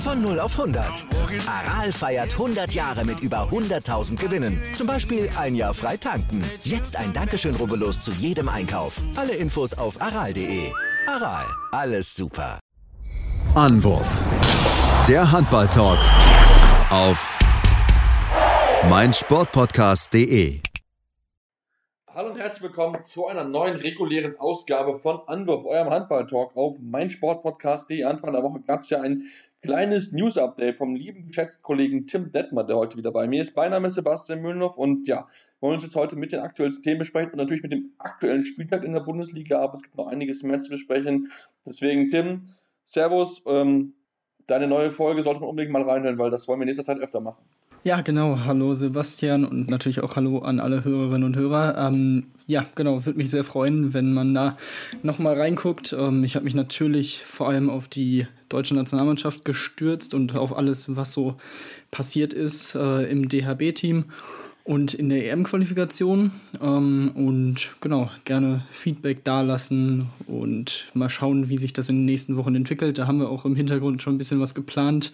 Von 0 auf 100. Aral feiert 100 Jahre mit über 100.000 Gewinnen. Zum Beispiel ein Jahr frei tanken. Jetzt ein Dankeschön, rubbellos zu jedem Einkauf. Alle Infos auf aral.de. Aral, alles super. Anwurf. Der Handball-Talk auf meinsportpodcast.de. Hallo und herzlich willkommen zu einer neuen regulären Ausgabe von Anwurf, eurem Handball-Talk auf meinsportpodcast.de. Anfang der Woche gab es ja ein kleines News-Update vom lieben geschätzten Kollegen Tim Detmer, der heute wieder bei mir ist. Mein Name ist Sebastian Mühlenhoff und ja, wir wollen uns jetzt heute mit den aktuellsten Themen besprechen und natürlich mit dem aktuellen Spieltag in der Bundesliga, aber es gibt noch einiges mehr zu besprechen. Deswegen, Tim, Servus, ähm, deine neue Folge sollte man unbedingt mal reinhören, weil das wollen wir in nächster Zeit öfter machen. Ja, genau. Hallo Sebastian und natürlich auch Hallo an alle Hörerinnen und Hörer. Ähm, ja, genau, würde mich sehr freuen, wenn man da nochmal reinguckt. Ähm, ich habe mich natürlich vor allem auf die deutsche Nationalmannschaft gestürzt und auf alles, was so passiert ist äh, im DHB-Team und in der EM-Qualifikation. Ähm, und genau, gerne Feedback dalassen und mal schauen, wie sich das in den nächsten Wochen entwickelt. Da haben wir auch im Hintergrund schon ein bisschen was geplant,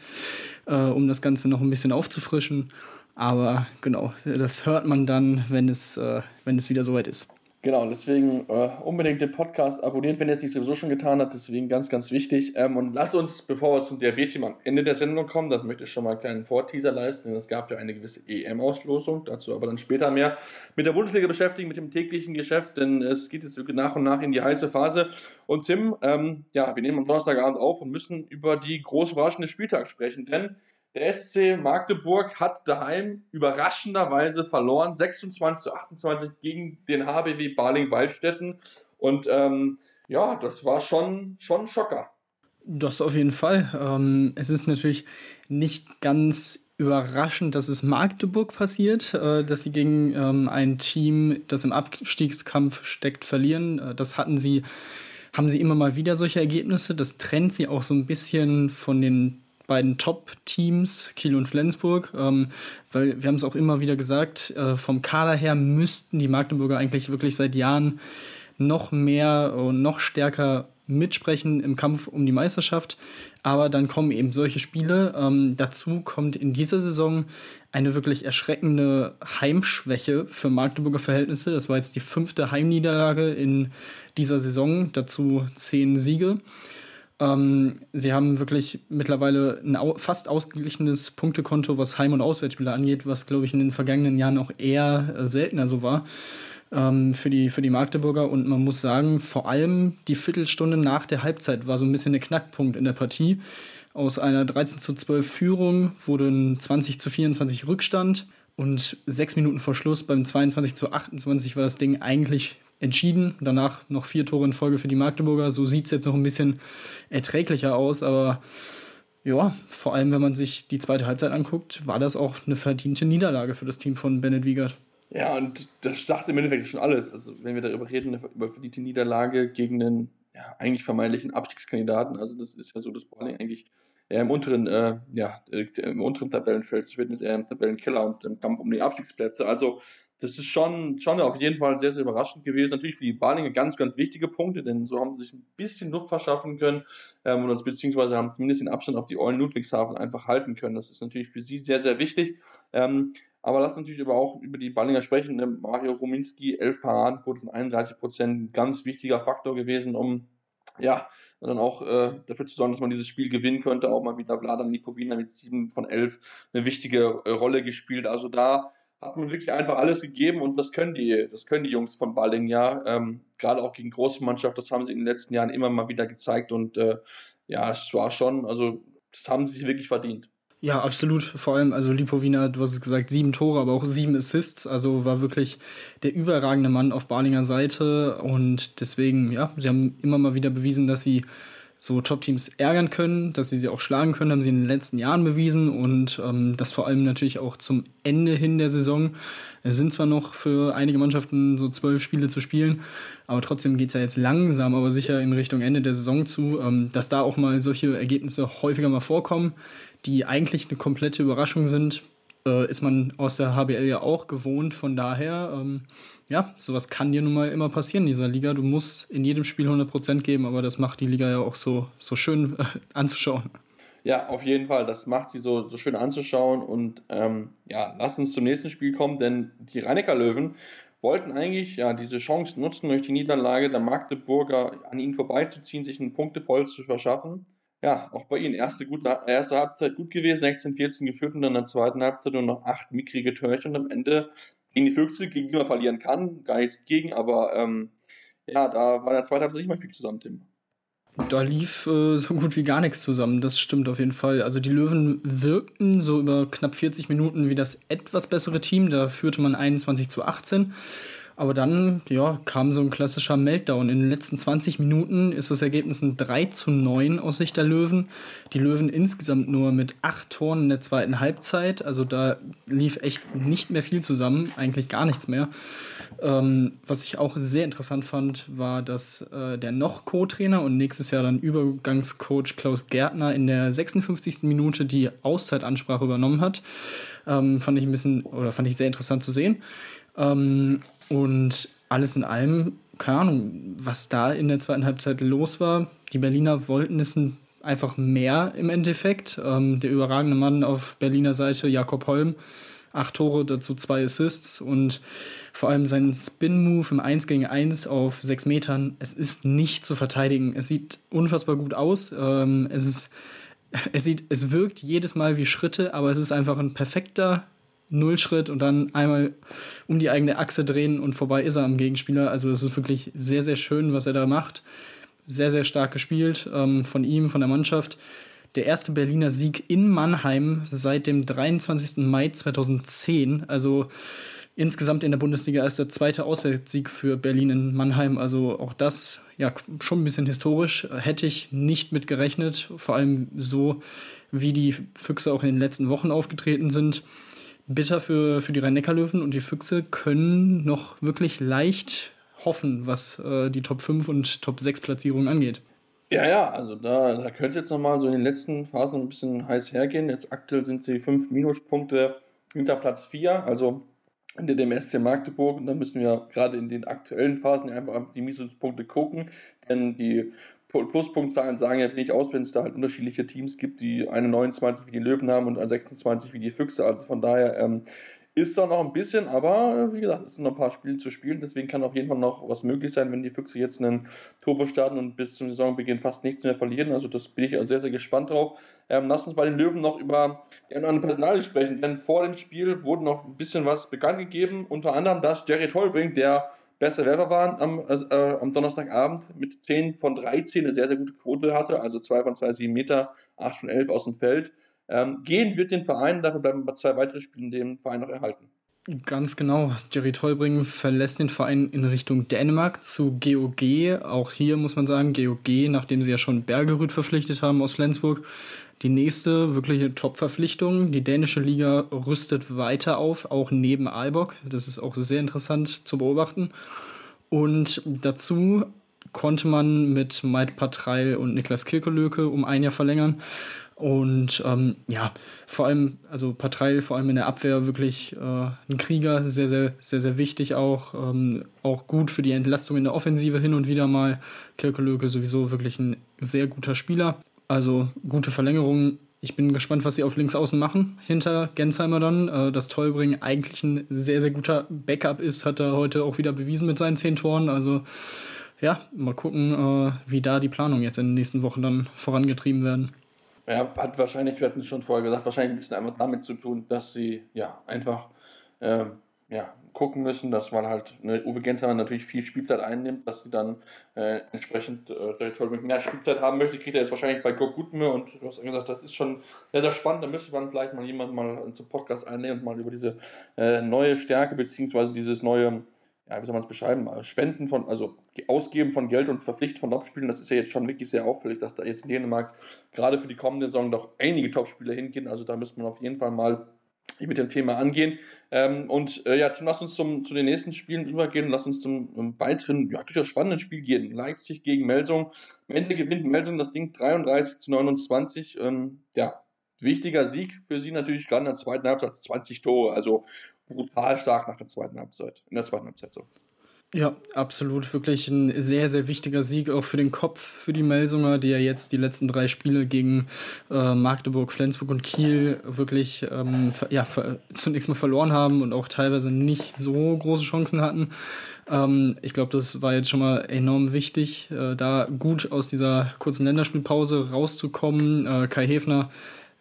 äh, um das Ganze noch ein bisschen aufzufrischen. Aber genau, das hört man dann, wenn es, äh, wenn es wieder soweit ist. Genau, deswegen äh, unbedingt den Podcast abonnieren, wenn ihr es nicht sowieso schon getan habt. Deswegen ganz, ganz wichtig. Ähm, und lasst uns, bevor wir zum DRB-Team am Ende der Sendung kommen, das möchte ich schon mal einen kleinen Vorteaser leisten, denn es gab ja eine gewisse EM-Auslosung, dazu aber dann später mehr, mit der Bundesliga beschäftigen, mit dem täglichen Geschäft, denn es geht jetzt nach und nach in die heiße Phase. Und Tim, ähm, ja, wir nehmen am Donnerstagabend auf und müssen über die groß überraschende Spieltag sprechen, denn der SC Magdeburg hat daheim überraschenderweise verloren, 26 zu 28 gegen den HBW Baling-Waldstätten. Und ähm, ja, das war schon, schon ein Schocker. Das auf jeden Fall. Ähm, es ist natürlich nicht ganz überraschend, dass es Magdeburg passiert, äh, dass sie gegen ähm, ein Team, das im Abstiegskampf steckt, verlieren. Äh, das hatten sie, haben sie immer mal wieder solche Ergebnisse. Das trennt sie auch so ein bisschen von den beiden Top-Teams, Kiel und Flensburg, ähm, weil wir haben es auch immer wieder gesagt, äh, vom Kader her müssten die Magdeburger eigentlich wirklich seit Jahren noch mehr und noch stärker mitsprechen im Kampf um die Meisterschaft. Aber dann kommen eben solche Spiele. Ähm, dazu kommt in dieser Saison eine wirklich erschreckende Heimschwäche für Magdeburger Verhältnisse. Das war jetzt die fünfte Heimniederlage in dieser Saison, dazu zehn Siege. Ähm, sie haben wirklich mittlerweile ein au fast ausgeglichenes Punktekonto, was Heim- und Auswärtsspiele angeht, was, glaube ich, in den vergangenen Jahren auch eher äh, seltener so war ähm, für, die, für die Magdeburger. Und man muss sagen, vor allem die Viertelstunde nach der Halbzeit war so ein bisschen der Knackpunkt in der Partie. Aus einer 13 zu 12 Führung wurde ein 20 zu 24 Rückstand. Und sechs Minuten vor Schluss beim 22 zu 28 war das Ding eigentlich entschieden. Danach noch vier Tore in Folge für die Magdeburger. So sieht es jetzt noch ein bisschen erträglicher aus, aber ja, vor allem wenn man sich die zweite Halbzeit anguckt, war das auch eine verdiente Niederlage für das Team von Bennett Wiegert. Ja, und das sagt im Endeffekt schon alles. Also, wenn wir darüber reden, über verdiente Niederlage gegen einen ja, eigentlich vermeintlichen Abstiegskandidaten, also das ist ja so, dass Balling eigentlich eher im unteren, äh, ja, im unteren Tabellenfeld finden ist, eher im Tabellenkeller und im Kampf um die Abstiegsplätze. Also, das ist schon, schon auf jeden Fall sehr, sehr überraschend gewesen. Natürlich für die Balinger ganz, ganz wichtige Punkte, denn so haben sie sich ein bisschen Luft verschaffen können ähm, beziehungsweise haben zumindest den Abstand auf die Eulen Ludwigshafen einfach halten können. Das ist natürlich für sie sehr, sehr wichtig. Ähm, aber lass natürlich aber auch über die Ballinger sprechen. Ähm, Mario Ruminski, 11 Paradenquote von 31 Prozent, ganz wichtiger Faktor gewesen, um ja, dann auch äh, dafür zu sorgen, dass man dieses Spiel gewinnen könnte. Auch mal wieder Vladan Lipovina mit 7 von 11 eine wichtige äh, Rolle gespielt. Also da hat man wirklich einfach alles gegeben und das können die, das können die Jungs von Balling ja. Ähm, Gerade auch gegen große Mannschaft, das haben sie in den letzten Jahren immer mal wieder gezeigt und äh, ja, es war schon, also das haben sie sich wirklich verdient. Ja, absolut. Vor allem, also Lipovina, du hast es gesagt, sieben Tore, aber auch sieben Assists. Also war wirklich der überragende Mann auf Balinger Seite. Und deswegen, ja, sie haben immer mal wieder bewiesen, dass sie so Top-Teams ärgern können, dass sie sie auch schlagen können, haben sie in den letzten Jahren bewiesen und ähm, das vor allem natürlich auch zum Ende hin der Saison. Es sind zwar noch für einige Mannschaften so zwölf Spiele zu spielen, aber trotzdem geht es ja jetzt langsam, aber sicher in Richtung Ende der Saison zu, ähm, dass da auch mal solche Ergebnisse häufiger mal vorkommen, die eigentlich eine komplette Überraschung sind, äh, ist man aus der HBL ja auch gewohnt. Von daher, ähm, ja, sowas kann dir nun mal immer passieren in dieser Liga. Du musst in jedem Spiel 100% geben, aber das macht die Liga ja auch so, so schön äh, anzuschauen. Ja, auf jeden Fall. Das macht sie so, so schön anzuschauen. Und ähm, ja, lass uns zum nächsten Spiel kommen, denn die Rheinecker Löwen wollten eigentlich ja diese Chance nutzen, durch die Niederlage der Magdeburger an ihnen vorbeizuziehen, sich einen Punktepolz zu verschaffen ja, auch bei ihnen erste, gute, erste Halbzeit gut gewesen, 16-14 geführt und dann in der zweiten Halbzeit nur noch acht mickrige Törchen und am Ende gegen die Füchse, gegen die man verlieren kann, gar nichts gegen, aber ähm, ja, da war in der zweiten Halbzeit nicht mehr viel zusammen, Tim. Da lief äh, so gut wie gar nichts zusammen, das stimmt auf jeden Fall. Also die Löwen wirkten so über knapp 40 Minuten wie das etwas bessere Team, da führte man 21 zu 18. Aber dann, ja, kam so ein klassischer Meltdown. In den letzten 20 Minuten ist das Ergebnis ein 3 zu 9 aus Sicht der Löwen. Die Löwen insgesamt nur mit acht Toren in der zweiten Halbzeit. Also da lief echt nicht mehr viel zusammen, eigentlich gar nichts mehr. Ähm, was ich auch sehr interessant fand, war, dass äh, der noch Co-Trainer und nächstes Jahr dann Übergangscoach Klaus Gärtner in der 56. Minute die Auszeitansprache übernommen hat. Ähm, fand ich ein bisschen, oder fand ich sehr interessant zu sehen. Ähm, und alles in allem, keine Ahnung, was da in der zweiten Halbzeit los war. Die Berliner wollten es einfach mehr im Endeffekt. Ähm, der überragende Mann auf Berliner Seite, Jakob Holm, acht Tore, dazu zwei Assists und vor allem sein Spin-Move im 1 gegen 1 auf sechs Metern, es ist nicht zu verteidigen. Es sieht unfassbar gut aus. Ähm, es ist, es sieht, es wirkt jedes Mal wie Schritte, aber es ist einfach ein perfekter Nullschritt und dann einmal um die eigene Achse drehen und vorbei ist er am Gegenspieler. Also es ist wirklich sehr, sehr schön, was er da macht. Sehr, sehr stark gespielt ähm, von ihm, von der Mannschaft. Der erste Berliner Sieg in Mannheim seit dem 23. Mai 2010. Also insgesamt in der Bundesliga ist der zweite Auswärtssieg für Berlin in Mannheim. Also auch das ja schon ein bisschen historisch. Hätte ich nicht mit gerechnet. Vor allem so, wie die Füchse auch in den letzten Wochen aufgetreten sind bitter für, für die Rhein-Neckar-Löwen und die Füchse können noch wirklich leicht hoffen, was äh, die Top 5 und Top 6 Platzierungen angeht. Ja, ja, also da, da könnte jetzt nochmal so in den letzten Phasen ein bisschen heiß hergehen. Jetzt aktuell sind sie fünf Minuspunkte hinter Platz 4, also hinter dem SC Magdeburg. Und da müssen wir gerade in den aktuellen Phasen einfach auf die Minuspunkte gucken, denn die Pluspunktzahlen sagen ja wenig aus, wenn es da halt unterschiedliche Teams gibt, die eine 29 wie die Löwen haben und eine 26 wie die Füchse. Also von daher ähm, ist da noch ein bisschen, aber wie gesagt, es sind noch ein paar Spiele zu spielen. Deswegen kann auf jeden Fall noch was möglich sein, wenn die Füchse jetzt einen Turbo starten und bis zum Saisonbeginn fast nichts mehr verlieren. Also das bin ich sehr, sehr gespannt drauf. Ähm, lass uns bei den Löwen noch über die anderen Personal sprechen, denn vor dem Spiel wurde noch ein bisschen was bekannt gegeben. Unter anderem, dass Jerry Tolbring, der beste Werfer waren am, äh, am Donnerstagabend mit 10 von 13 eine sehr, sehr gute Quote hatte, also 2 von 2, 7 Meter, 8 von 11 aus dem Feld. Ähm, gehen wird den Verein, dafür bleiben aber zwei weitere Spiele in dem Verein noch erhalten. Ganz genau. Jerry Tolbring verlässt den Verein in Richtung Dänemark zu GOG. Auch hier muss man sagen, GOG, nachdem sie ja schon Bergerud verpflichtet haben aus Flensburg, die nächste wirkliche Top-Verpflichtung. Die dänische Liga rüstet weiter auf, auch neben Aalborg. Das ist auch sehr interessant zu beobachten. Und dazu konnte man mit Maid Patreil und Niklas Kirkelöke um ein Jahr verlängern. Und ähm, ja, vor allem, also Patreil vor allem in der Abwehr wirklich äh, ein Krieger, sehr, sehr, sehr, sehr wichtig auch. Ähm, auch gut für die Entlastung in der Offensive hin und wieder mal. Kirkelöke sowieso wirklich ein sehr guter Spieler. Also gute Verlängerung. Ich bin gespannt, was sie auf links außen machen hinter Gensheimer dann. Äh, dass Tollbring eigentlich ein sehr, sehr guter Backup ist, hat er heute auch wieder bewiesen mit seinen zehn Toren. Also ja, mal gucken, äh, wie da die Planung jetzt in den nächsten Wochen dann vorangetrieben werden. Ja, hat wahrscheinlich, wir hatten es schon vorher gesagt, wahrscheinlich ein bisschen einfach damit zu tun, dass sie ja einfach äh, ja, gucken müssen, dass man halt ne, Uwe Gensheimer natürlich viel Spielzeit einnimmt, dass sie dann äh, entsprechend äh, mehr Spielzeit haben möchte, kriegt er jetzt wahrscheinlich bei Gott Gutme und du hast gesagt, das ist schon sehr, sehr spannend, da müsste man vielleicht mal jemanden mal zum Podcast einnehmen und mal über diese äh, neue Stärke beziehungsweise dieses neue ja, wie soll man es beschreiben, äh, Spenden von, also Ausgeben von Geld und Verpflichten von Topspielen, das ist ja jetzt schon wirklich sehr auffällig, dass da jetzt in Dänemark gerade für die kommende Saison doch einige Topspieler hingehen. Also da müsste man auf jeden Fall mal mit dem Thema angehen. Ähm, und äh, ja, Tim, lass uns zum, zu den nächsten Spielen übergehen. Lass uns zum um, weiteren, ja, durchaus spannenden Spiel gehen. Leipzig gegen Melsung. Am Ende gewinnt Melsung das Ding 33 zu 29. Ähm, ja, wichtiger Sieg für sie natürlich, gerade in der zweiten Halbzeit 20 Tore. Also brutal stark nach der zweiten Halbzeit. In der zweiten Halbzeit so. Ja, absolut. Wirklich ein sehr, sehr wichtiger Sieg auch für den Kopf, für die Melsunger, die ja jetzt die letzten drei Spiele gegen äh, Magdeburg, Flensburg und Kiel wirklich ähm, ja, zunächst mal verloren haben und auch teilweise nicht so große Chancen hatten. Ähm, ich glaube, das war jetzt schon mal enorm wichtig, äh, da gut aus dieser kurzen Länderspielpause rauszukommen. Äh, Kai Hefner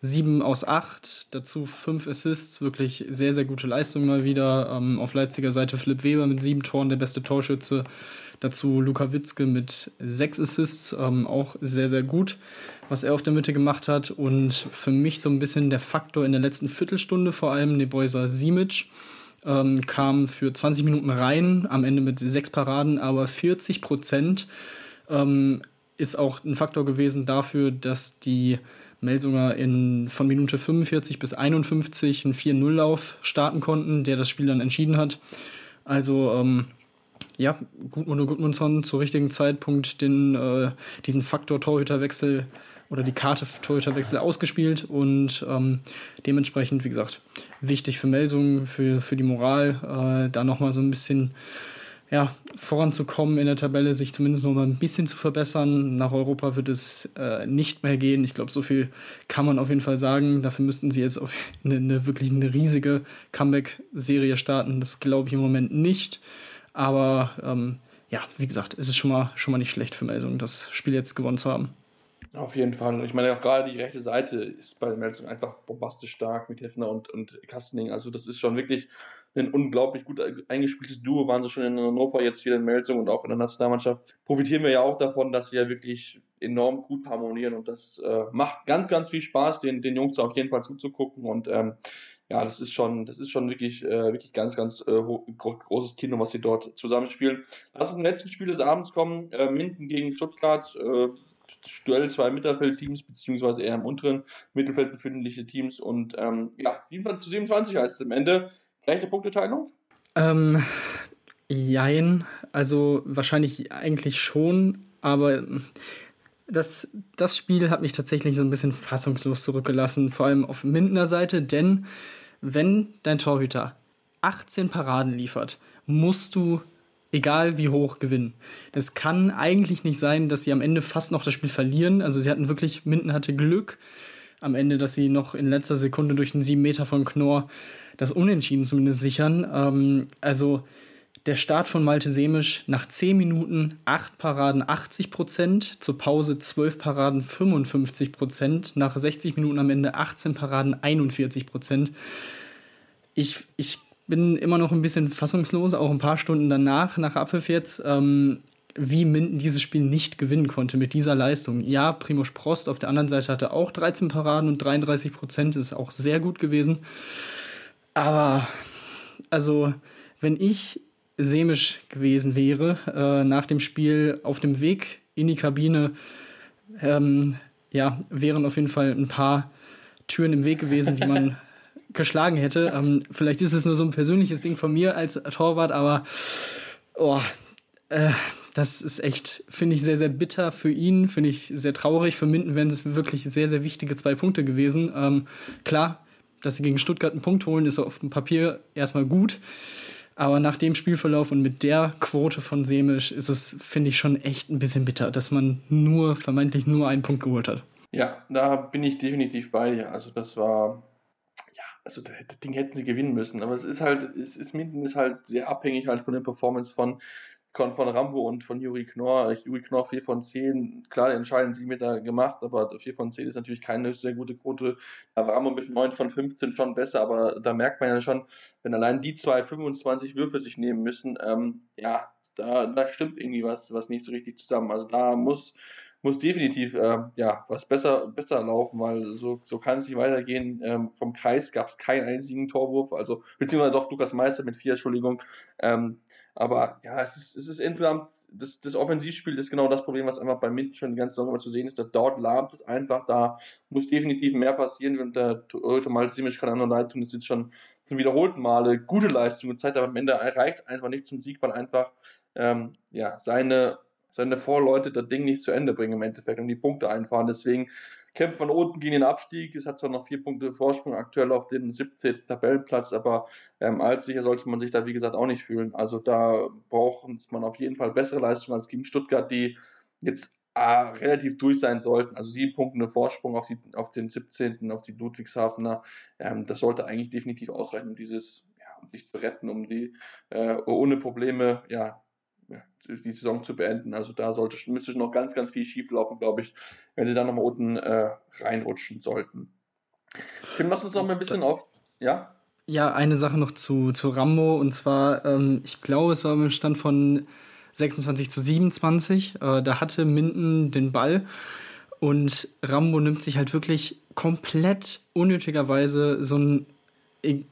7 aus 8, dazu 5 Assists, wirklich sehr, sehr gute Leistung mal wieder. Ähm, auf Leipziger Seite Philipp Weber mit 7 Toren, der beste Torschütze. Dazu Luka Witzke mit 6 Assists, ähm, auch sehr, sehr gut, was er auf der Mitte gemacht hat. Und für mich so ein bisschen der Faktor in der letzten Viertelstunde, vor allem Nebojsa Simic. Ähm, kam für 20 Minuten rein, am Ende mit 6 Paraden, aber 40 Prozent ähm, ist auch ein Faktor gewesen dafür, dass die Melsunger in, von Minute 45 bis 51 einen 4-0-Lauf starten konnten, der das Spiel dann entschieden hat. Also, ähm, ja, Gudmund Gudmundsson zur richtigen Zeitpunkt den, äh, diesen Faktor Torhüterwechsel oder die Karte Torhüterwechsel ausgespielt und ähm, dementsprechend, wie gesagt, wichtig für Melsungen, für, für die Moral, äh, da nochmal so ein bisschen ja, voranzukommen in der Tabelle, sich zumindest noch mal ein bisschen zu verbessern. Nach Europa wird es äh, nicht mehr gehen. Ich glaube, so viel kann man auf jeden Fall sagen. Dafür müssten sie jetzt auf eine, eine wirklich eine riesige Comeback-Serie starten. Das glaube ich im Moment nicht. Aber ähm, ja, wie gesagt, es ist schon mal, schon mal nicht schlecht für Melsung, das Spiel jetzt gewonnen zu haben. Auf jeden Fall. Ich meine, auch gerade die rechte Seite ist bei Melsung einfach bombastisch stark mit Hefner und, und Kastening. Also, das ist schon wirklich ein unglaublich gut eingespieltes Duo, waren sie schon in Hannover, jetzt wieder in Melsung und auch in der Nationalmannschaft. Profitieren wir ja auch davon, dass sie ja wirklich enorm gut harmonieren und das äh, macht ganz, ganz viel Spaß, den, den Jungs auf jeden Fall zuzugucken und ähm, ja, das ist schon, das ist schon wirklich, äh, wirklich ganz, ganz äh, großes Kino, was sie dort zusammenspielen. Lass uns zum letzten Spiel des Abends kommen. Äh, Minden gegen Stuttgart. Äh, Duell zwei Mittelfeldteams, beziehungsweise eher im unteren Mittelfeld befindliche Teams. Und ähm, ja, 27 zu 27 heißt es am Ende. Gleiche Punkteteilung? Ähm, jein. Also wahrscheinlich eigentlich schon, aber das, das Spiel hat mich tatsächlich so ein bisschen fassungslos zurückgelassen, vor allem auf Mindener Seite, denn wenn dein Torhüter 18 Paraden liefert, musst du, egal wie hoch, gewinnen. Es kann eigentlich nicht sein, dass sie am Ende fast noch das Spiel verlieren. Also sie hatten wirklich, Minden hatte Glück am Ende, dass sie noch in letzter Sekunde durch einen 7 Meter von Knorr das Unentschieden zumindest sichern. Ähm, also der Start von Malte Semisch nach 10 Minuten 8 Paraden 80 Prozent, zur Pause 12 Paraden 55 Prozent, nach 60 Minuten am Ende 18 Paraden 41 Prozent. Ich, ich bin immer noch ein bisschen fassungslos, auch ein paar Stunden danach, nach Abpfiff jetzt, ähm, wie Minden dieses Spiel nicht gewinnen konnte mit dieser Leistung. Ja, Primo Sprost auf der anderen Seite hatte auch 13 Paraden und 33 Prozent, ist auch sehr gut gewesen. Aber, also, wenn ich semisch gewesen wäre, äh, nach dem Spiel auf dem Weg in die Kabine, ähm, ja, wären auf jeden Fall ein paar Türen im Weg gewesen, die man geschlagen hätte. Ähm, vielleicht ist es nur so ein persönliches Ding von mir als Torwart, aber oh, äh, das ist echt, finde ich, sehr, sehr bitter für ihn, finde ich sehr traurig. Für Minden wären es wirklich sehr, sehr wichtige zwei Punkte gewesen. Ähm, klar, dass sie gegen Stuttgart einen Punkt holen, ist auf dem Papier erstmal gut. Aber nach dem Spielverlauf und mit der Quote von Semisch ist es, finde ich, schon echt ein bisschen bitter, dass man nur, vermeintlich nur einen Punkt geholt hat. Ja, da bin ich definitiv bei dir. Also das war, ja, also das Ding hätten sie gewinnen müssen. Aber es ist halt, es ist, Minden ist halt sehr abhängig halt von der Performance von von Rambo und von Juri Knorr. Juri Knorr 4 von 10, klar, den entscheidenden 7 Meter gemacht, aber 4 von 10 ist natürlich keine sehr gute Quote. Da war Rambo mit 9 von 15 schon besser, aber da merkt man ja schon, wenn allein die zwei 25 Würfe sich nehmen müssen, ähm, ja, da, da stimmt irgendwie was, was nicht so richtig zusammen. Also da muss muss definitiv äh, ja, was besser, besser laufen, weil so, so kann es nicht weitergehen. Ähm, vom Kreis gab es keinen einzigen Torwurf, also beziehungsweise doch Lukas Meister mit vier, Entschuldigung. Ähm, aber ja, es ist, es ist insgesamt, das, das Offensivspiel ist genau das Problem, was einfach bei Mint schon die ganze Saison immer zu sehen ist. dass dort lahmt es einfach, da muss definitiv mehr passieren. Und der Torhüter Malte Simic kann auch leid tun, das ist schon zum wiederholten Male gute Leistung gezeigt, aber am Ende reicht es einfach nicht zum Sieg, weil einfach ähm, ja, seine seine Vorleute das Ding nicht zu Ende bringen im Endeffekt und die Punkte einfahren. Deswegen kämpft man unten gegen den Abstieg. Es hat zwar noch vier Punkte Vorsprung aktuell auf den 17. Tabellenplatz, aber ähm, als sicher sollte man sich da, wie gesagt, auch nicht fühlen. Also da braucht man auf jeden Fall bessere Leistungen als gegen Stuttgart, die jetzt äh, relativ durch sein sollten. Also sieben Punkte Vorsprung auf, die, auf den 17., auf die Ludwigshafener. Ähm, das sollte eigentlich definitiv ausreichen, um dieses, um sich zu retten, um die äh, ohne Probleme, ja, die Saison zu beenden. Also da sollte, müsste noch ganz, ganz viel schief laufen, glaube ich, wenn sie da nochmal unten äh, reinrutschen sollten. Tim, lass uns noch mal ein bisschen auf. Ja? Ja, eine Sache noch zu, zu Rambo und zwar, ähm, ich glaube, es war im Stand von 26 zu 27. Äh, da hatte Minden den Ball und Rambo nimmt sich halt wirklich komplett unnötigerweise so ein E-,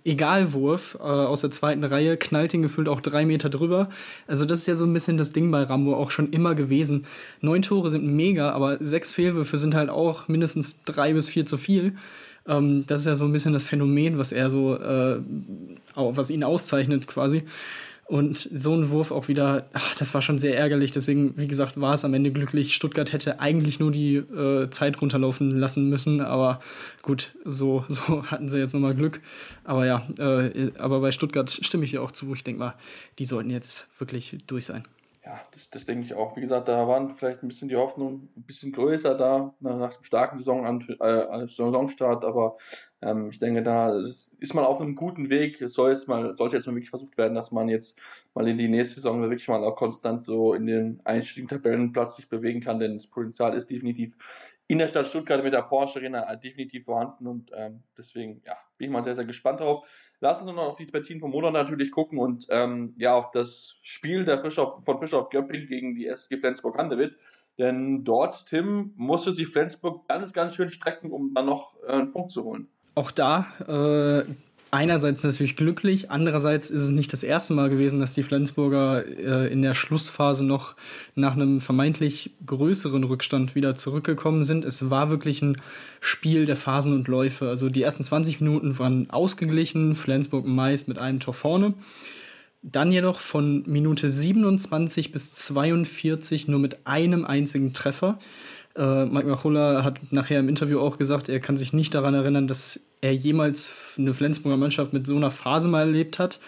Egalwurf äh, aus der zweiten Reihe, knallt ihn gefühlt auch drei Meter drüber. Also das ist ja so ein bisschen das Ding bei Rambo auch schon immer gewesen. Neun Tore sind mega, aber sechs Fehlwürfe sind halt auch mindestens drei bis vier zu viel. Ähm, das ist ja so ein bisschen das Phänomen, was er so, äh, was ihn auszeichnet quasi. Und so ein Wurf auch wieder, ach, das war schon sehr ärgerlich. Deswegen, wie gesagt, war es am Ende glücklich. Stuttgart hätte eigentlich nur die äh, Zeit runterlaufen lassen müssen. Aber gut, so, so hatten sie jetzt nochmal Glück. Aber ja, äh, aber bei Stuttgart stimme ich dir auch zu. Ich denke mal, die sollten jetzt wirklich durch sein ja, das, das denke ich auch. Wie gesagt, da waren vielleicht ein bisschen die Hoffnung ein bisschen größer da nach dem starken Saison, äh, Saisonstart, aber ähm, ich denke, da ist man auf einem guten Weg. Es soll jetzt mal, sollte jetzt mal wirklich versucht werden, dass man jetzt mal in die nächste Saison wirklich mal auch konstant so in den einstiegen Tabellenplatz sich bewegen kann, denn das Potenzial ist definitiv in der Stadt Stuttgart mit der Porsche Arena definitiv vorhanden und ähm, deswegen ja, bin ich mal sehr, sehr gespannt drauf. Lass uns noch auf die Partien vom Monat natürlich gucken und ähm, ja, auf das Spiel der Fischer, von Fischer auf Göpping gegen die SG Flensburg-Handewitt. Denn dort, Tim, musste sich Flensburg ganz, ganz schön strecken, um dann noch äh, einen Punkt zu holen. Auch da äh, einerseits natürlich glücklich, andererseits ist es nicht das erste Mal gewesen, dass die Flensburger äh, in der Schlussphase noch nach einem vermeintlich größeren Rückstand wieder zurückgekommen sind. Es war wirklich ein Spiel der Phasen und Läufe. Also die ersten 20 Minuten waren ausgeglichen, Flensburg meist mit einem Tor vorne. Dann jedoch von Minute 27 bis 42 nur mit einem einzigen Treffer. Äh, Mike Machulla hat nachher im Interview auch gesagt, er kann sich nicht daran erinnern, dass er jemals eine Flensburger Mannschaft mit so einer Phase mal erlebt hat.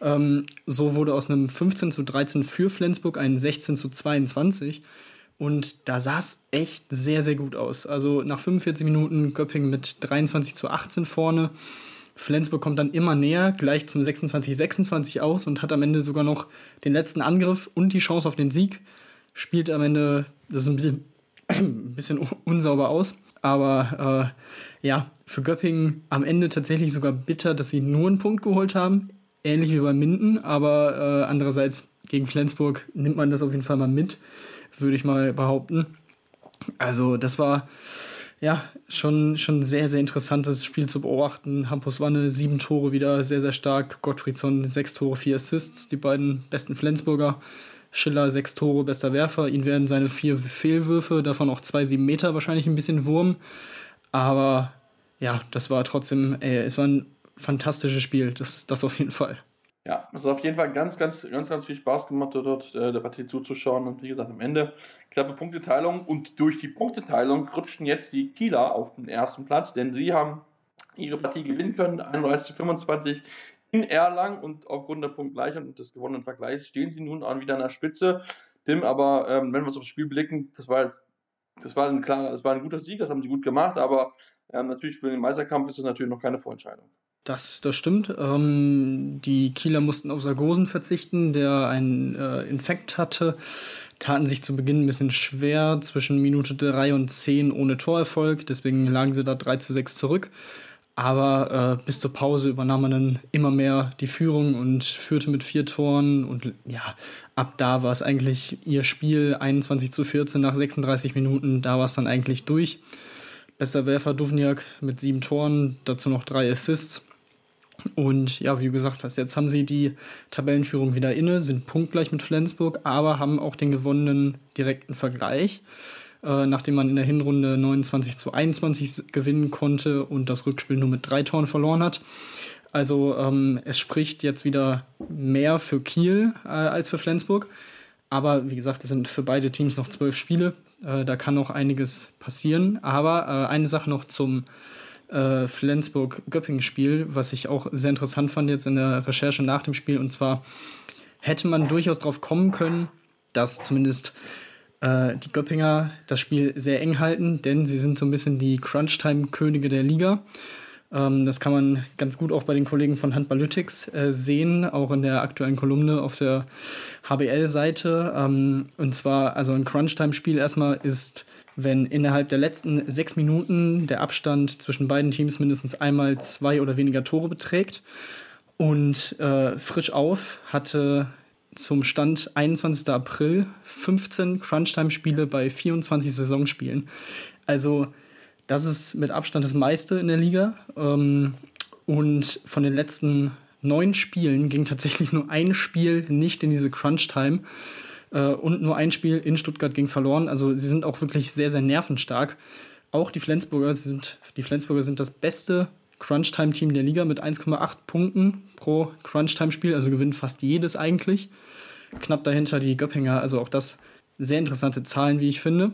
Ähm, so wurde aus einem 15 zu 13 für Flensburg ein 16 zu 22. Und da sah es echt sehr, sehr gut aus. Also nach 45 Minuten Göpping mit 23 zu 18 vorne. Flensburg kommt dann immer näher, gleich zum 26-26 aus und hat am Ende sogar noch den letzten Angriff und die Chance auf den Sieg. Spielt am Ende, das ist ein bisschen ein bisschen unsauber aus. Aber äh, ja, für Göppingen am Ende tatsächlich sogar bitter, dass sie nur einen Punkt geholt haben. Ähnlich wie bei Minden, aber äh, andererseits gegen Flensburg nimmt man das auf jeden Fall mal mit, würde ich mal behaupten. Also, das war ja schon, schon sehr, sehr interessantes Spiel zu beobachten. Hampus Wanne, sieben Tore wieder, sehr, sehr stark. Gottfriedson, sechs Tore, vier Assists, die beiden besten Flensburger. Schiller sechs Tore, bester Werfer. Ihn werden seine vier Fehlwürfe, davon auch zwei sieben Meter, wahrscheinlich ein bisschen Wurm. Aber ja, das war trotzdem, ey, es war ein fantastisches Spiel, das, das auf jeden Fall. Ja, es hat auf jeden Fall ganz, ganz, ganz, ganz viel Spaß gemacht, dort äh, der Partie zuzuschauen. Und wie gesagt, am Ende knappe Punkteteilung. Und durch die Punkteteilung rutschten jetzt die Kieler auf den ersten Platz, denn sie haben ihre Partie gewinnen können, 31 zu 25 in Erlangen und aufgrund der Punktgleichheit und des gewonnenen Vergleichs stehen sie nun an wieder an der Spitze. Tim, aber ähm, wenn wir uns aufs Spiel blicken, das war jetzt, das war ein klar, das war ein guter Sieg, das haben sie gut gemacht, aber ähm, natürlich für den Meisterkampf ist das natürlich noch keine Vorentscheidung. Das, das stimmt. Ähm, die Kieler mussten auf Sargosen verzichten, der einen äh, Infekt hatte. Taten sich zu Beginn ein bisschen schwer, zwischen Minute 3 und 10 ohne Torerfolg. Deswegen lagen sie da 3 zu 6 zurück. Aber äh, bis zur Pause übernahm man dann immer mehr die Führung und führte mit vier Toren. Und ja, ab da war es eigentlich ihr Spiel 21 zu 14 nach 36 Minuten. Da war es dann eigentlich durch. Bester Werfer Duvniak mit sieben Toren, dazu noch drei Assists. Und ja, wie du gesagt hast, jetzt haben sie die Tabellenführung wieder inne, sind punktgleich mit Flensburg, aber haben auch den gewonnenen direkten Vergleich, äh, nachdem man in der Hinrunde 29 zu 21 gewinnen konnte und das Rückspiel nur mit drei Toren verloren hat. Also ähm, es spricht jetzt wieder mehr für Kiel äh, als für Flensburg. Aber wie gesagt, es sind für beide Teams noch zwölf Spiele. Äh, da kann noch einiges passieren. Aber äh, eine Sache noch zum äh, Flensburg-Göppingen-Spiel, was ich auch sehr interessant fand jetzt in der Recherche nach dem Spiel. Und zwar hätte man durchaus darauf kommen können, dass zumindest äh, die Göppinger das Spiel sehr eng halten, denn sie sind so ein bisschen die Crunch-Time-Könige der Liga. Ähm, das kann man ganz gut auch bei den Kollegen von Handballytics äh, sehen, auch in der aktuellen Kolumne auf der HBL-Seite. Ähm, und zwar, also ein Crunch-Time-Spiel erstmal ist wenn innerhalb der letzten sechs Minuten der Abstand zwischen beiden Teams mindestens einmal zwei oder weniger Tore beträgt. Und äh, frisch auf hatte zum Stand 21. April 15 Crunchtime-Spiele bei 24 Saisonspielen. Also das ist mit Abstand das meiste in der Liga. Ähm, und von den letzten neun Spielen ging tatsächlich nur ein Spiel nicht in diese Crunch-Time. Äh, und nur ein Spiel in Stuttgart ging verloren. Also sie sind auch wirklich sehr, sehr nervenstark. Auch die Flensburger, sind, die Flensburger sind das beste Crunchtime-Team der Liga mit 1,8 Punkten pro Crunchtime-Spiel, also gewinnen fast jedes eigentlich. Knapp dahinter die Göppinger, also auch das sehr interessante Zahlen, wie ich finde.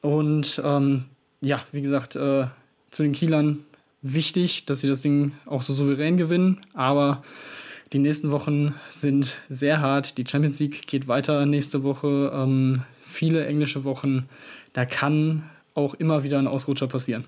Und ähm, ja, wie gesagt, äh, zu den Kielern wichtig, dass sie das Ding auch so souverän gewinnen, aber die nächsten Wochen sind sehr hart. Die Champions League geht weiter nächste Woche. Ähm, viele englische Wochen. Da kann auch immer wieder ein Ausrutscher passieren.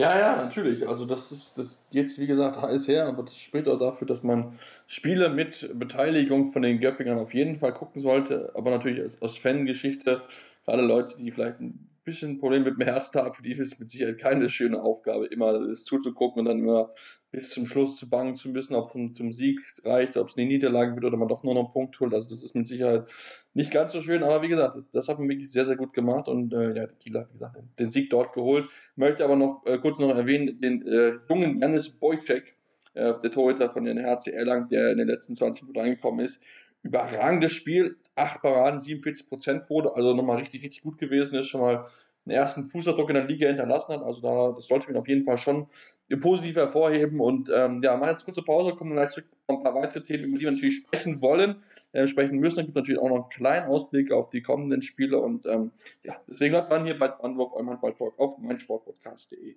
Ja, ja, natürlich. Also das ist das jetzt, wie gesagt, heiß her, aber das spricht auch dafür, dass man Spiele mit Beteiligung von den Göppingern auf jeden Fall gucken sollte. Aber natürlich aus, aus Fangeschichte, gerade Leute, die vielleicht ein bisschen ein Problem mit dem Herz haben, für die ist es mit Sicherheit keine schöne Aufgabe, immer das zuzugucken und dann immer bis zum Schluss zu bangen zu müssen, ob es zum, zum Sieg reicht, ob es eine Niederlage wird oder man doch nur noch einen Punkt holt. Also das ist mit Sicherheit nicht ganz so schön, aber wie gesagt, das hat man wirklich sehr, sehr gut gemacht und äh, ja, Kieler hat, wie gesagt, den Sieg dort geholt. Möchte aber noch äh, kurz noch erwähnen, den äh, jungen Janis Bojcek, äh, der Torhüter von den HC Erlangen, der in den letzten 20 Minuten reingekommen ist, überragendes Spiel, 8 Paraden, 47% Quote, also nochmal richtig, richtig gut gewesen ist, schon mal einen ersten Fußabdruck in der Liga hinterlassen hat. Also da, das sollte man auf jeden Fall schon positiv hervorheben. Und ähm, ja, machen jetzt kurze Pause, kommen gleich zurück auf ein paar weitere Themen, über die wir natürlich sprechen wollen, äh, sprechen müssen. Dann gibt es natürlich auch noch einen kleinen Ausblick auf die kommenden Spiele. Und ähm, ja, deswegen hört man hier bei Anwurf eurem Handball-Talk auf meinsportpodcast.de.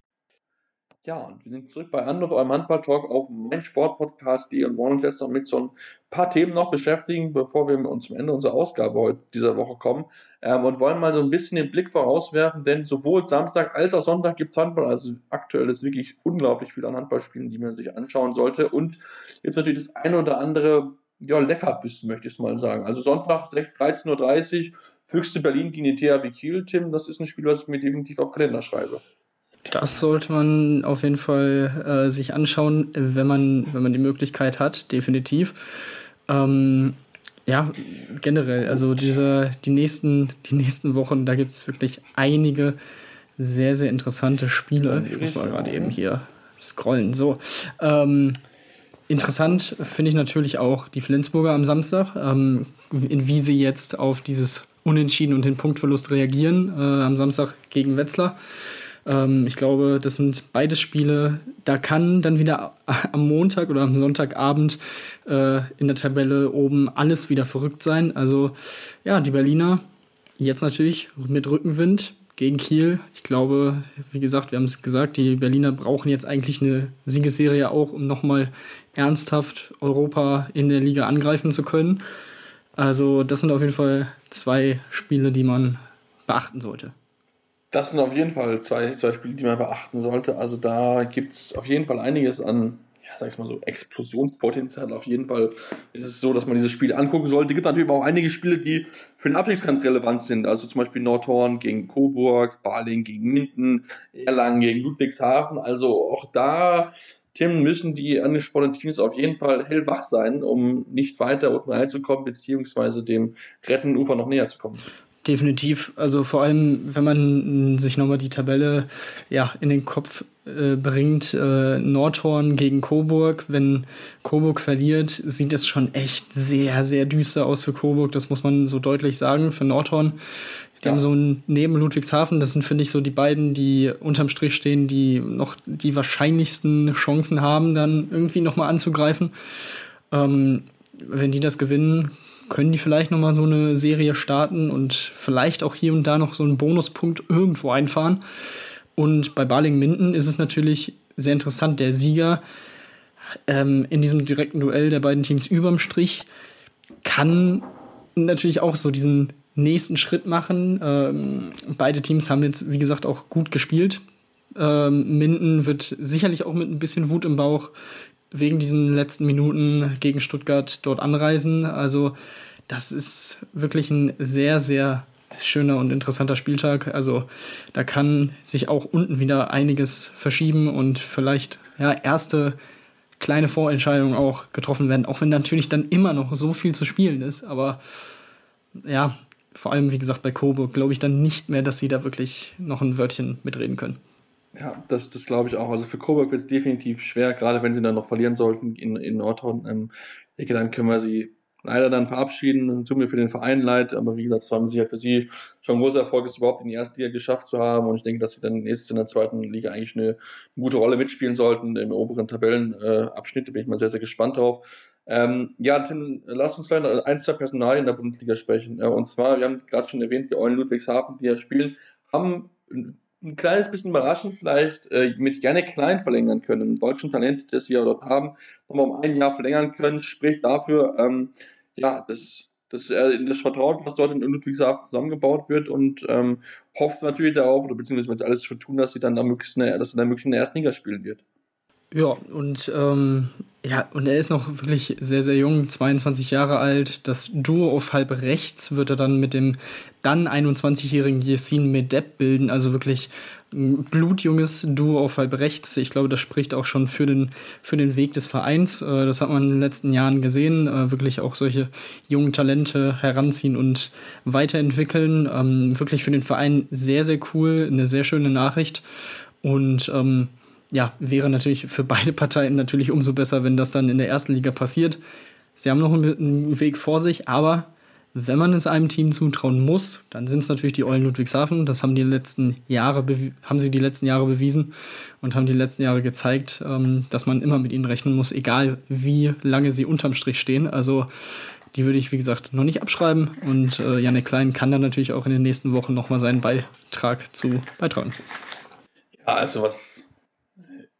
Ja, und wir sind zurück bei Anruf, eurem Handball-Talk auf meinsportpodcast.de und wollen uns jetzt noch mit so ein paar Themen noch beschäftigen, bevor wir uns zum Ende unserer Ausgabe heute dieser Woche kommen. Ähm, und wollen mal so ein bisschen den Blick vorauswerfen, denn sowohl Samstag als auch Sonntag gibt es Handball. Also aktuell ist wirklich unglaublich viel an Handballspielen, die man sich anschauen sollte. Und gibt natürlich das eine oder andere ja, Leckerbissen, möchte ich mal sagen. Also Sonntag 13.30 Uhr, Füchste Berlin gegen die THW Kiel. Tim, das ist ein Spiel, was ich mir definitiv auf Kalender schreibe. Das sollte man auf jeden Fall äh, sich anschauen, wenn man, wenn man die Möglichkeit hat, definitiv. Ähm, ja, generell, also diese, die nächsten, die nächsten Wochen, da gibt es wirklich einige sehr, sehr interessante Spiele. Ich muss mal gerade eben hier scrollen. So. Ähm, interessant finde ich natürlich auch die Flensburger am Samstag, ähm, wie sie jetzt auf dieses Unentschieden und den Punktverlust reagieren äh, am Samstag gegen Wetzlar. Ähm, ich glaube, das sind beides Spiele, da kann dann wieder am Montag oder am Sonntagabend äh, in der Tabelle oben alles wieder verrückt sein. Also ja, die Berliner jetzt natürlich mit Rückenwind gegen Kiel. Ich glaube, wie gesagt, wir haben es gesagt, die Berliner brauchen jetzt eigentlich eine Siegesserie auch, um nochmal ernsthaft Europa in der Liga angreifen zu können. Also das sind auf jeden Fall zwei Spiele, die man beachten sollte. Das sind auf jeden Fall zwei, zwei Spiele, die man beachten sollte. Also da gibt es auf jeden Fall einiges an, ja, sag ich mal so, Explosionspotenzial. Auf jeden Fall ist es so, dass man dieses Spiel angucken sollte. Es gibt natürlich auch einige Spiele, die für den Abstiegskampf relevant sind. Also zum Beispiel Nordhorn gegen Coburg, Baling gegen Minden, Erlangen gegen Ludwigshafen. Also auch da Tim, müssen die angesprochenen Teams auf jeden Fall hellwach sein, um nicht weiter unten reinzukommen, beziehungsweise dem rettenden Ufer noch näher zu kommen. Definitiv. Also vor allem, wenn man sich nochmal die Tabelle ja, in den Kopf äh, bringt, äh, Nordhorn gegen Coburg. Wenn Coburg verliert, sieht es schon echt sehr, sehr düster aus für Coburg. Das muss man so deutlich sagen. Für Nordhorn. Die ja. haben so ein neben Ludwigshafen, das sind, finde ich, so die beiden, die unterm Strich stehen, die noch die wahrscheinlichsten Chancen haben, dann irgendwie nochmal anzugreifen. Ähm, wenn die das gewinnen, können die vielleicht nochmal so eine Serie starten und vielleicht auch hier und da noch so einen Bonuspunkt irgendwo einfahren. Und bei Baling-Minden ist es natürlich sehr interessant. Der Sieger ähm, in diesem direkten Duell der beiden Teams überm Strich kann natürlich auch so diesen nächsten Schritt machen. Ähm, beide Teams haben jetzt, wie gesagt, auch gut gespielt. Ähm, Minden wird sicherlich auch mit ein bisschen Wut im Bauch wegen diesen letzten Minuten gegen Stuttgart dort anreisen. Also das ist wirklich ein sehr, sehr schöner und interessanter Spieltag. Also da kann sich auch unten wieder einiges verschieben und vielleicht ja, erste kleine Vorentscheidungen auch getroffen werden, auch wenn natürlich dann immer noch so viel zu spielen ist. Aber ja, vor allem, wie gesagt, bei Coburg glaube ich dann nicht mehr, dass sie da wirklich noch ein Wörtchen mitreden können. Ja, das, das glaube ich auch. Also für Coburg wird es definitiv schwer, gerade wenn sie dann noch verlieren sollten in, in Nordhorn. Ähm, ich denke, dann können wir sie leider dann verabschieden. Tut mir für den Verein leid, aber wie gesagt, es war mit Sicherheit für sie schon ein großer Erfolg, es überhaupt in die erste Liga geschafft zu haben. Und ich denke, dass sie dann nächstes in der zweiten Liga eigentlich eine, eine gute Rolle mitspielen sollten im oberen Tabellenabschnitt. da bin ich mal sehr, sehr gespannt drauf. Ähm, ja, Tim, lass uns leider ein, zwei Personalien der Bundesliga sprechen. und zwar, wir haben gerade schon erwähnt, die Eulen Ludwigshafen, die ja spielen, haben ein kleines bisschen überraschend vielleicht äh, mit Janik Klein verlängern können. Ein deutschen Talent, das sie ja dort haben, nochmal um ein Jahr verlängern können, spricht dafür, ähm, ja, dass, er in das Vertrauen, was dort in Ludwigshafen zusammengebaut wird und ähm, hofft natürlich darauf, oder beziehungsweise wird alles dafür tun, dass sie dann da möglichst, eine, dass er dann möglichst in der ersten Liga spielen wird. Ja, und ähm, ja, und er ist noch wirklich sehr, sehr jung, 22 Jahre alt. Das Duo auf halb rechts wird er dann mit dem dann 21-jährigen Yesin Medeb bilden. Also wirklich ein blutjunges Duo auf halb rechts. Ich glaube, das spricht auch schon für den, für den Weg des Vereins. Äh, das hat man in den letzten Jahren gesehen. Äh, wirklich auch solche jungen Talente heranziehen und weiterentwickeln. Ähm, wirklich für den Verein sehr, sehr cool. Eine sehr schöne Nachricht. Und ähm, ja, wäre natürlich für beide Parteien natürlich umso besser, wenn das dann in der ersten Liga passiert. Sie haben noch einen Weg vor sich, aber wenn man es einem Team zutrauen muss, dann sind es natürlich die Eulen Ludwigshafen. Das haben die letzten Jahre haben sie die letzten Jahre bewiesen und haben die letzten Jahre gezeigt, ähm, dass man immer mit ihnen rechnen muss, egal wie lange sie unterm Strich stehen. Also die würde ich, wie gesagt, noch nicht abschreiben. Und äh, Janik Klein kann dann natürlich auch in den nächsten Wochen nochmal seinen Beitrag zu beitragen. Ja, also was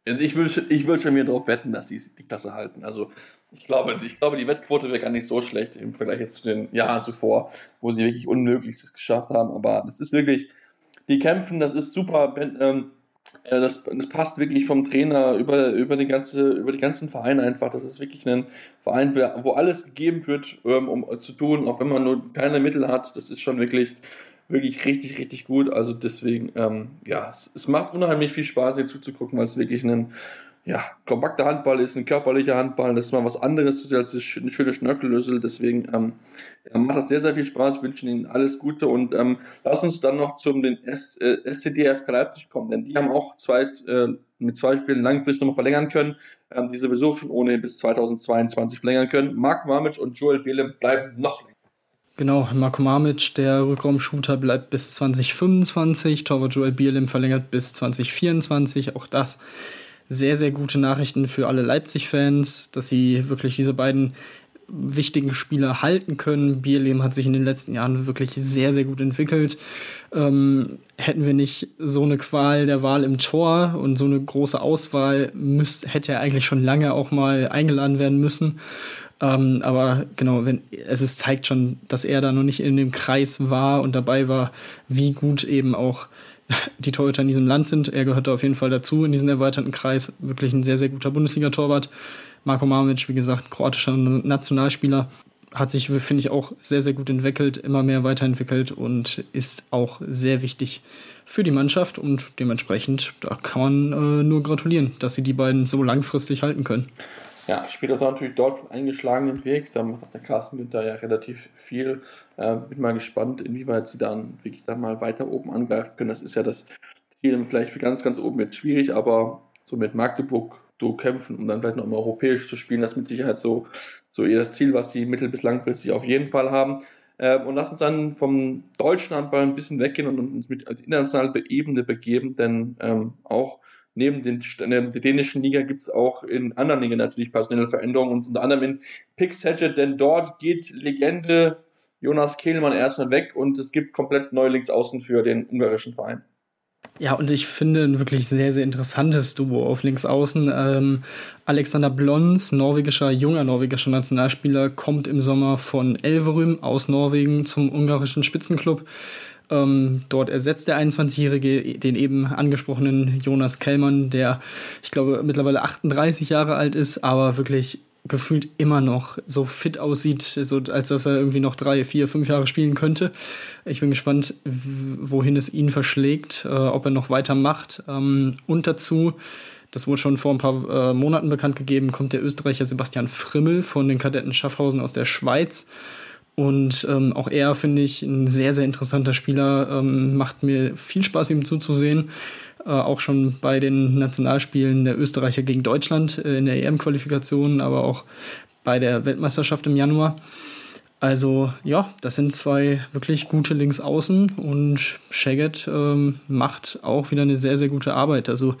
also ich würde ich würd schon mir darauf wetten, dass sie die Klasse halten. Also ich glaube, ich glaube, die Wettquote wäre gar nicht so schlecht im Vergleich jetzt zu den Jahren zuvor, wo sie wirklich Unmöglichstes geschafft haben. Aber das ist wirklich, die kämpfen, das ist super. Ähm, äh, das, das, passt wirklich vom Trainer über, über, die ganze, über die ganzen Vereine einfach. Das ist wirklich ein Verein, wo alles gegeben wird, ähm, um zu tun, auch wenn man nur keine Mittel hat. Das ist schon wirklich wirklich richtig, richtig gut. Also deswegen, ähm, ja, es, es, macht unheimlich viel Spaß, hier zuzugucken, weil es wirklich ein ja, kompakter Handball ist, ein körperlicher Handball. Das ist mal was anderes als eine schöne Schnörkellösel. Deswegen ähm, macht das sehr, sehr viel Spaß. Ich wünsche Ihnen alles Gute und ähm, lass uns dann noch zum den S, äh, SCDF Leipzig kommen, denn die haben auch zwei, äh, mit zwei Spielen langfristig nochmal verlängern können, ähm, die sowieso schon ohnehin bis 2022 verlängern können. Marc Marmitsch und Joel Behle bleiben noch länger. Genau, Marko Mamic, der Rückraumshooter, bleibt bis 2025. Torwart Joel Bierlim verlängert bis 2024. Auch das sehr, sehr gute Nachrichten für alle Leipzig-Fans, dass sie wirklich diese beiden wichtigen Spieler halten können. Bierlehm hat sich in den letzten Jahren wirklich sehr, sehr gut entwickelt. Ähm, hätten wir nicht so eine Qual der Wahl im Tor und so eine große Auswahl, müsst, hätte er eigentlich schon lange auch mal eingeladen werden müssen. Ähm, aber genau, wenn, es ist, zeigt schon, dass er da noch nicht in dem Kreis war und dabei war, wie gut eben auch die Torhüter in diesem Land sind. Er gehört da auf jeden Fall dazu in diesem erweiterten Kreis. Wirklich ein sehr, sehr guter Bundesliga-Torwart. Marko Mamic, wie gesagt, kroatischer Nationalspieler, hat sich, finde ich, auch sehr, sehr gut entwickelt, immer mehr weiterentwickelt und ist auch sehr wichtig für die Mannschaft und dementsprechend, da kann man äh, nur gratulieren, dass sie die beiden so langfristig halten können. Ja, spielt auch natürlich dort einen eingeschlagenen Weg. Da macht der Carsten Günther ja relativ viel. Äh, bin mal gespannt, inwieweit sie dann wirklich da mal weiter oben angreifen können. Das ist ja das Ziel vielleicht für ganz, ganz oben jetzt schwierig, aber so mit Magdeburg so kämpfen, um dann vielleicht noch mal europäisch zu spielen. Das ist mit Sicherheit so, so ihr Ziel, was sie mittel- bis langfristig auf jeden Fall haben. Äh, und lass uns dann vom deutschen Handball ein bisschen weggehen und uns mit als internationale Ebene begeben, denn ähm, auch neben den, der dänischen Liga gibt es auch in anderen Ligen natürlich personelle Veränderungen und unter anderem in Pixhedget, denn dort geht Legende Jonas Kehlmann erstmal weg und es gibt komplett neue Linksaußen für den ungarischen Verein. Ja, und ich finde ein wirklich sehr, sehr interessantes Duo auf Linksaußen. Ähm, Alexander Blons, norwegischer, junger norwegischer Nationalspieler, kommt im Sommer von Elverum aus Norwegen zum ungarischen Spitzenclub. Ähm, dort ersetzt der 21-Jährige den eben angesprochenen Jonas Kellmann, der, ich glaube, mittlerweile 38 Jahre alt ist, aber wirklich gefühlt immer noch so fit aussieht, so als dass er irgendwie noch drei, vier, fünf Jahre spielen könnte. Ich bin gespannt, wohin es ihn verschlägt, äh, ob er noch weitermacht. Ähm, und dazu, das wurde schon vor ein paar äh, Monaten bekannt gegeben, kommt der Österreicher Sebastian Frimmel von den Kadetten Schaffhausen aus der Schweiz. Und ähm, auch er finde ich ein sehr, sehr interessanter Spieler. Ähm, macht mir viel Spaß, ihm zuzusehen. Äh, auch schon bei den Nationalspielen der Österreicher gegen Deutschland äh, in der EM-Qualifikation, aber auch bei der Weltmeisterschaft im Januar. Also ja, das sind zwei wirklich gute Linksaußen und Shaggett ähm, macht auch wieder eine sehr, sehr gute Arbeit. Also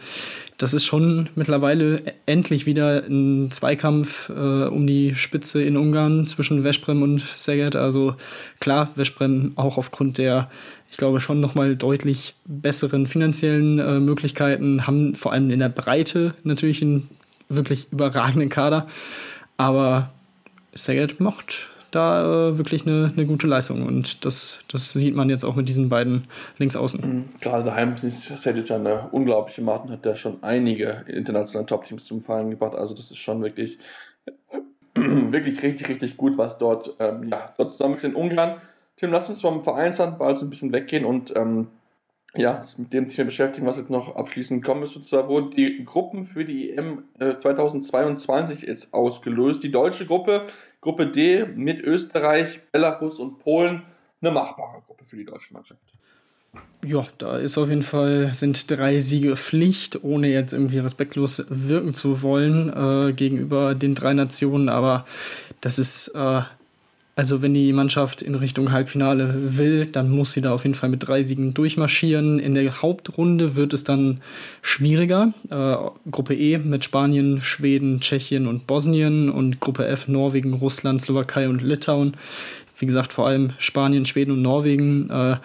das ist schon mittlerweile endlich wieder ein Zweikampf äh, um die Spitze in Ungarn zwischen Veszprem und Szeged. Also klar, Veszprem auch aufgrund der, ich glaube, schon nochmal deutlich besseren finanziellen äh, Möglichkeiten, haben vor allem in der Breite natürlich einen wirklich überragenden Kader. Aber Szeged macht da äh, wirklich eine, eine gute Leistung. Und das, das sieht man jetzt auch mit diesen beiden Linksaußen. Mhm. Gerade daheim ist Sedic eine unglaubliche Martin, hat der schon einige internationale Top-Teams zum Fallen gebracht. Also das ist schon wirklich, wirklich richtig, richtig gut, was dort, ähm, ja, dort zusammen ist in Ungarn. Tim, lass uns vom Vereinshandball so ein bisschen weggehen und ähm, ja, mit dem Thema beschäftigen, was jetzt noch abschließend kommen ist. Und zwar wurden die Gruppen für die EM äh, 2022 ist ausgelöst. Die deutsche Gruppe, Gruppe D mit Österreich, Belarus und Polen, eine machbare Gruppe für die deutsche Mannschaft. Ja, da ist auf jeden Fall, sind drei Siege Pflicht, ohne jetzt irgendwie respektlos wirken zu wollen äh, gegenüber den drei Nationen. Aber das ist äh, also wenn die Mannschaft in Richtung Halbfinale will, dann muss sie da auf jeden Fall mit drei Siegen durchmarschieren. In der Hauptrunde wird es dann schwieriger. Äh, Gruppe E mit Spanien, Schweden, Tschechien und Bosnien und Gruppe F Norwegen, Russland, Slowakei und Litauen. Wie gesagt, vor allem Spanien, Schweden und Norwegen äh,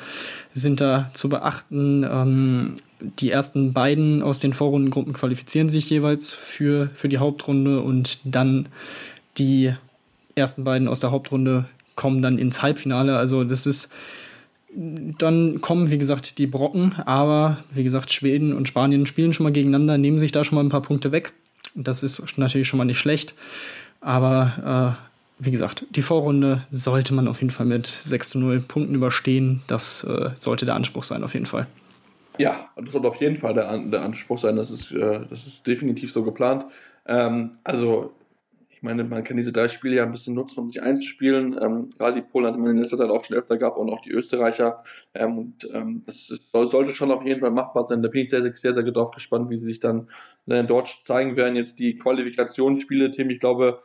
sind da zu beachten. Ähm, die ersten beiden aus den Vorrundengruppen qualifizieren sich jeweils für, für die Hauptrunde und dann die ersten beiden aus der Hauptrunde kommen dann ins Halbfinale. Also das ist, dann kommen, wie gesagt, die Brocken, aber wie gesagt, Schweden und Spanien spielen schon mal gegeneinander, nehmen sich da schon mal ein paar Punkte weg. Das ist natürlich schon mal nicht schlecht. Aber äh, wie gesagt, die Vorrunde sollte man auf jeden Fall mit 6 zu 0 Punkten überstehen. Das äh, sollte der Anspruch sein, auf jeden Fall. Ja, das sollte auf jeden Fall der, der Anspruch sein. Das ist, äh, das ist definitiv so geplant. Ähm, also meine, man kann diese drei Spiele ja ein bisschen nutzen, um sich einzuspielen. Ähm, gerade die Polen hat man in letzter Zeit auch schon öfter gehabt und auch die Österreicher. Ähm, und ähm, das ist, sollte schon auf jeden Fall machbar sein. Da bin ich sehr, sehr, sehr, sehr drauf gespannt, wie sie sich dann äh, dort zeigen werden. Jetzt die Qualifikationsspiele, Tim, ich glaube,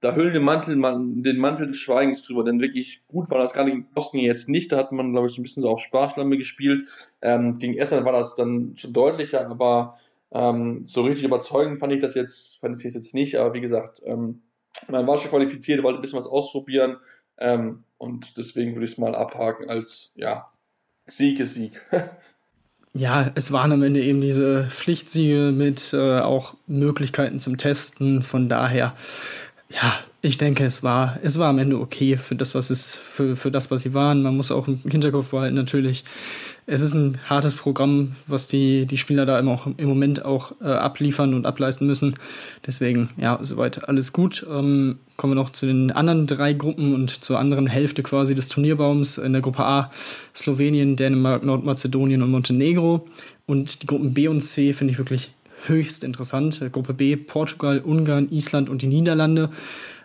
da hüllen den Mantel, man, den Mantel des Schweigens drüber, denn wirklich gut war das gerade gegen Bosnien jetzt nicht. Da hat man, glaube ich, so ein bisschen so auf Sparschlamme gespielt. Ähm, gegen Estland war das dann schon deutlicher, aber ähm, so richtig überzeugend fand ich das jetzt, fand ich das jetzt nicht. Aber wie gesagt, ähm, man war schon qualifiziert, wollte ein bisschen was ausprobieren. Ähm, und deswegen würde ich es mal abhaken als, ja, Sieg ist Sieg. ja, es waren am Ende eben diese Pflichtsiege mit äh, auch Möglichkeiten zum Testen. Von daher, ja, ich denke, es war, es war am Ende okay für das, was es, für, für das, was sie waren. Man muss auch im Hinterkopf behalten, natürlich. Es ist ein hartes Programm, was die, die Spieler da immer auch im Moment auch äh, abliefern und ableisten müssen. Deswegen, ja, soweit alles gut. Ähm, kommen wir noch zu den anderen drei Gruppen und zur anderen Hälfte quasi des Turnierbaums. In der Gruppe A Slowenien, Dänemark, Nordmazedonien und Montenegro. Und die Gruppen B und C finde ich wirklich höchst interessant. Gruppe B Portugal, Ungarn, Island und die Niederlande.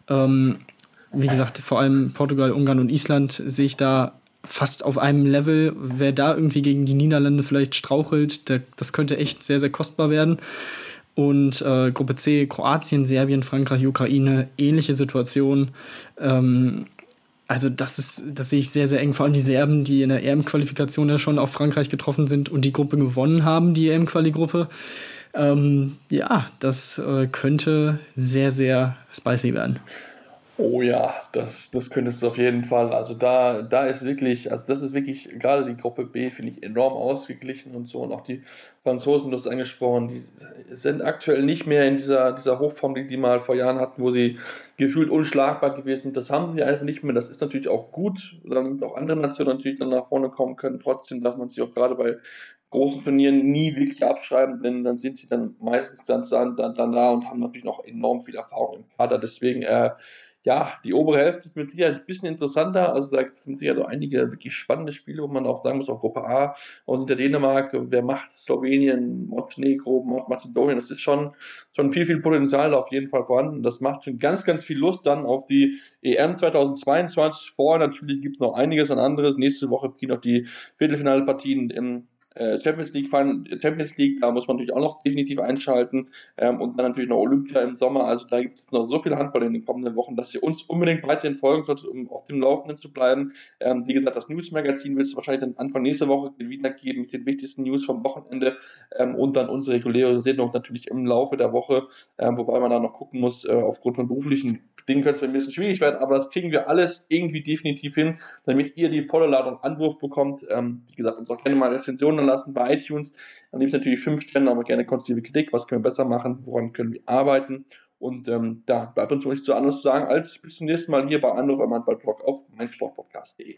Ähm, wie gesagt, vor allem Portugal, Ungarn und Island sehe ich da fast auf einem Level. Wer da irgendwie gegen die Niederlande vielleicht strauchelt, der, das könnte echt sehr, sehr kostbar werden. Und äh, Gruppe C, Kroatien, Serbien, Frankreich, Ukraine, ähnliche Situation. Ähm, also das ist, das sehe ich sehr, sehr eng. Vor allem die Serben, die in der EM-Qualifikation ja schon auf Frankreich getroffen sind und die Gruppe gewonnen haben, die EM-Quali-Gruppe. Ähm, ja, das äh, könnte sehr, sehr spicy werden. Oh ja, das, das könnte es auf jeden Fall. Also da, da ist wirklich, also das ist wirklich, gerade die Gruppe B finde ich enorm ausgeglichen und so. Und auch die Franzosen, du hast angesprochen, die sind aktuell nicht mehr in dieser, dieser Hochform, die die mal vor Jahren hatten, wo sie gefühlt unschlagbar gewesen sind. Das haben sie einfach nicht mehr. Das ist natürlich auch gut, damit auch andere Nationen natürlich dann nach vorne kommen können. Trotzdem darf man sich auch gerade bei großen Turnieren nie wirklich abschreiben, denn dann sind sie dann meistens dann, dann, dann da und haben natürlich noch enorm viel Erfahrung im Kader. Deswegen, äh, ja, die obere Hälfte ist mit Sicherheit ein bisschen interessanter. Also da sind sicher so einige wirklich spannende Spiele, wo man auch sagen muss, auch Gruppe A und hinter Dänemark, wer macht Slowenien, Montenegro, Mazedonien, das ist schon, schon viel, viel Potenzial auf jeden Fall vorhanden. Das macht schon ganz, ganz viel Lust dann auf die EM 2022. Vorher natürlich gibt es noch einiges an anderes. Nächste Woche beginnen auch die Viertelfinalpartien im Champions League Champions League, da muss man natürlich auch noch definitiv einschalten ähm, und dann natürlich noch Olympia im Sommer. Also da gibt es noch so viel Handball in den kommenden Wochen, dass ihr uns unbedingt weiterhin folgen solltet, um auf dem Laufenden zu bleiben. Ähm, wie gesagt, das News-Magazin wird es wahrscheinlich dann Anfang nächster Woche wiedergeben mit den wichtigsten News vom Wochenende ähm, und dann unsere reguläre Sendung natürlich im Laufe der Woche, ähm, wobei man da noch gucken muss, äh, aufgrund von beruflichen Dingen könnte es ein bisschen schwierig werden, aber das kriegen wir alles irgendwie definitiv hin, damit ihr die volle Ladung Anwurf bekommt. Ähm, wie gesagt, uns auch gerne mal Rezensionen lassen bei iTunes. Am liebsten natürlich fünf Sterne, aber gerne konstruktive Kritik. Was können wir besser machen? Woran können wir arbeiten? Und ähm, da bleibt uns nichts anderes zu sagen, als bis zum nächsten Mal hier bei Anruf am Handballblog auf meinsportpodcast.de.